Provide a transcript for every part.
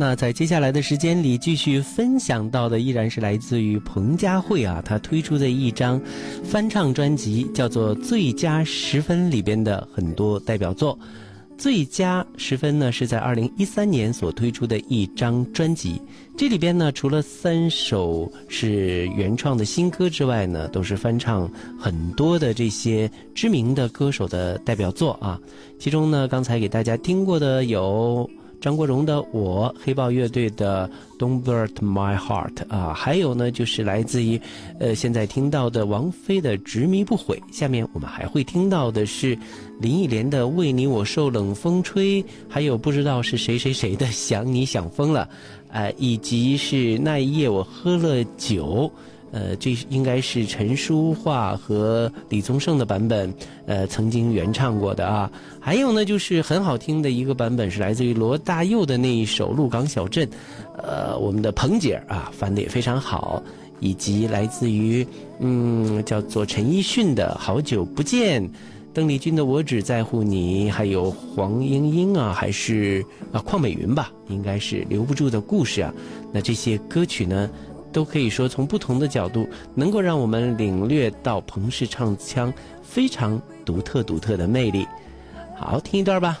那在接下来的时间里，继续分享到的依然是来自于彭佳慧啊，她推出的一张翻唱专辑，叫做《最佳十分》里边的很多代表作。《最佳十分》呢是在二零一三年所推出的一张专辑，这里边呢除了三首是原创的新歌之外呢，都是翻唱很多的这些知名的歌手的代表作啊。其中呢，刚才给大家听过的有。张国荣的《我》，黑豹乐队的《Don't Break My Heart》啊，还有呢，就是来自于，呃，现在听到的王菲的《执迷不悔》。下面我们还会听到的是林忆莲的《为你我受冷风吹》，还有不知道是谁谁谁的《想你想疯了》，呃，以及是那一夜我喝了酒。呃，这应该是陈淑桦和李宗盛的版本，呃，曾经原唱过的啊。还有呢，就是很好听的一个版本，是来自于罗大佑的那一首《鹿港小镇》，呃，我们的彭姐啊翻的也非常好。以及来自于嗯，叫做陈奕迅的《好久不见》，邓丽君的《我只在乎你》，还有黄莺莺啊，还是啊邝美云吧，应该是留不住的故事啊。那这些歌曲呢？都可以说从不同的角度，能够让我们领略到彭氏唱腔非常独特、独特的魅力。好，听一段吧。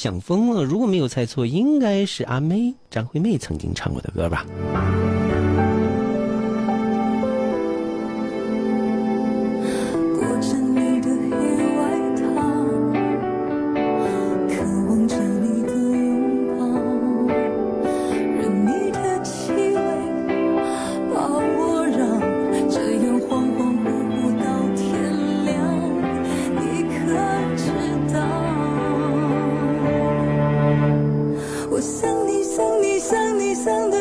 想疯了！如果没有猜错，应该是阿妹张惠妹曾经唱过的歌吧。想你，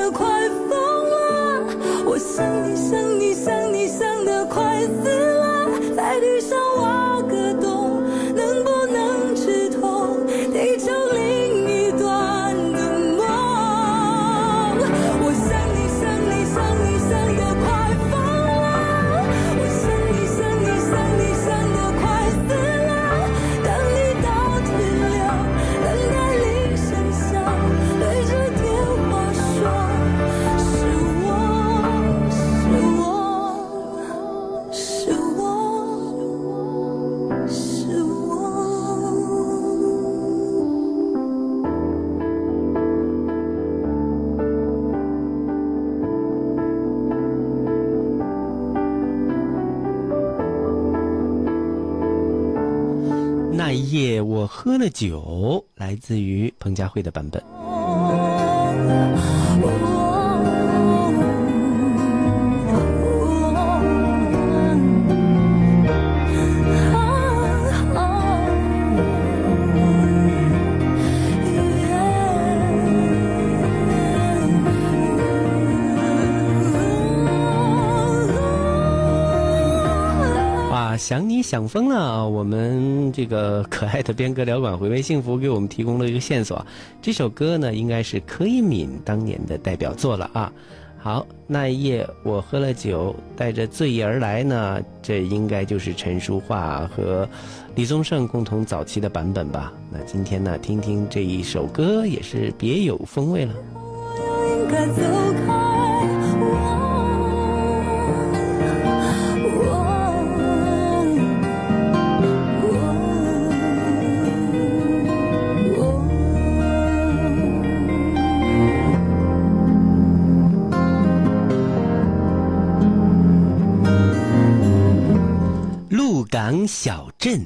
喝了酒，来自于彭佳慧的版本。想疯了！我们这个可爱的边哥聊馆回味幸福给我们提供了一个线索，这首歌呢应该是柯以敏当年的代表作了啊。好，那一夜我喝了酒，带着醉意而来呢，这应该就是陈淑桦和李宗盛共同早期的版本吧。那今天呢，听听这一首歌也是别有风味了。羊小镇。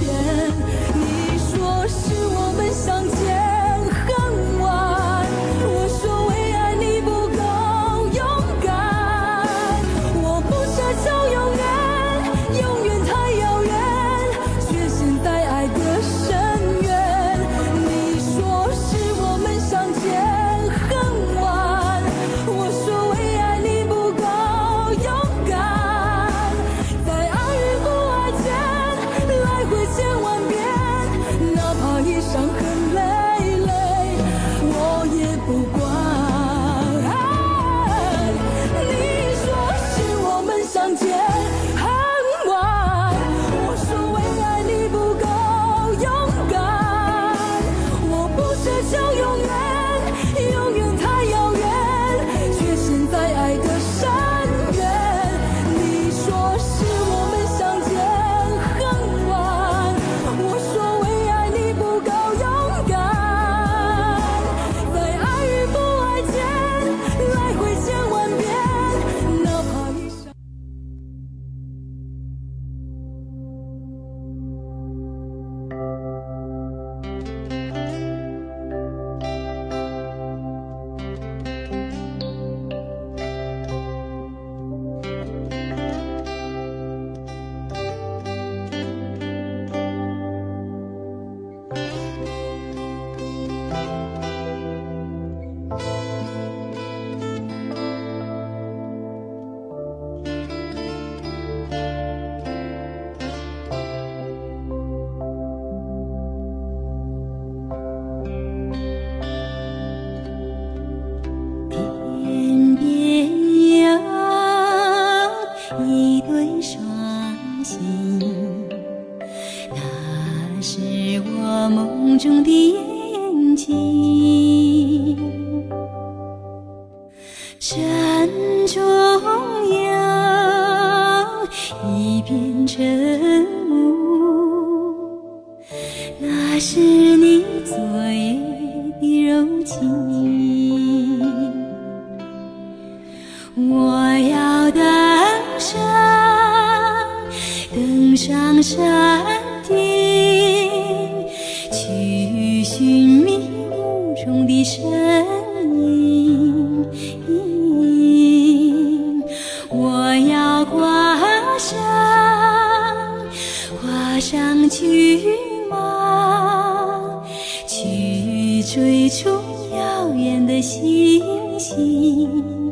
星星，